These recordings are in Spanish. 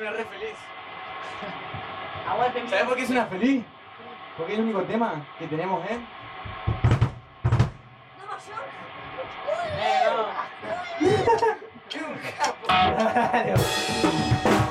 Suena re feliz. Aguante, ¿Sabes por qué suena feliz? Porque es el único tema que tenemos, ¿eh? Eh, no. Claro. Oh,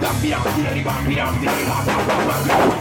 Don't be on the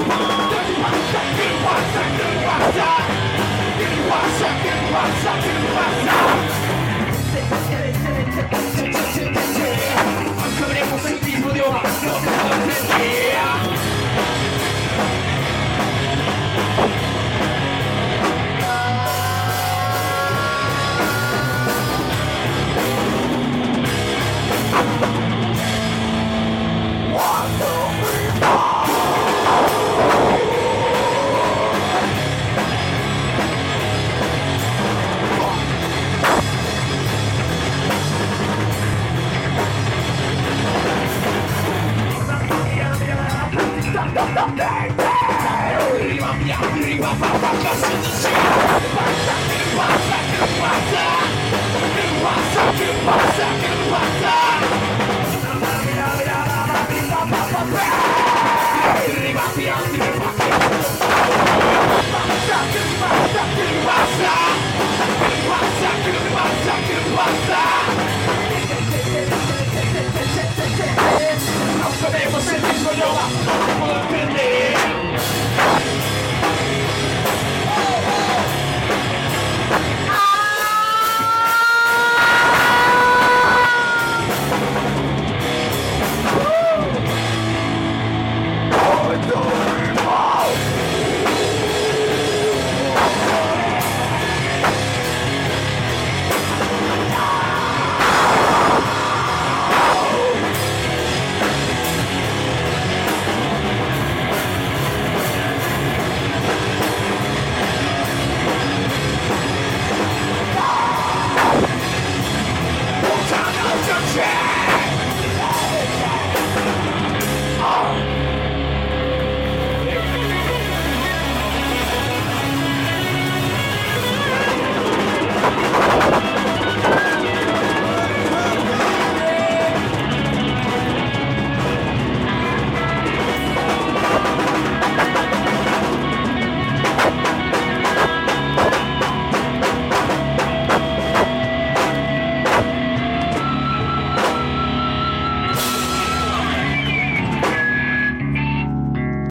Bye-bye.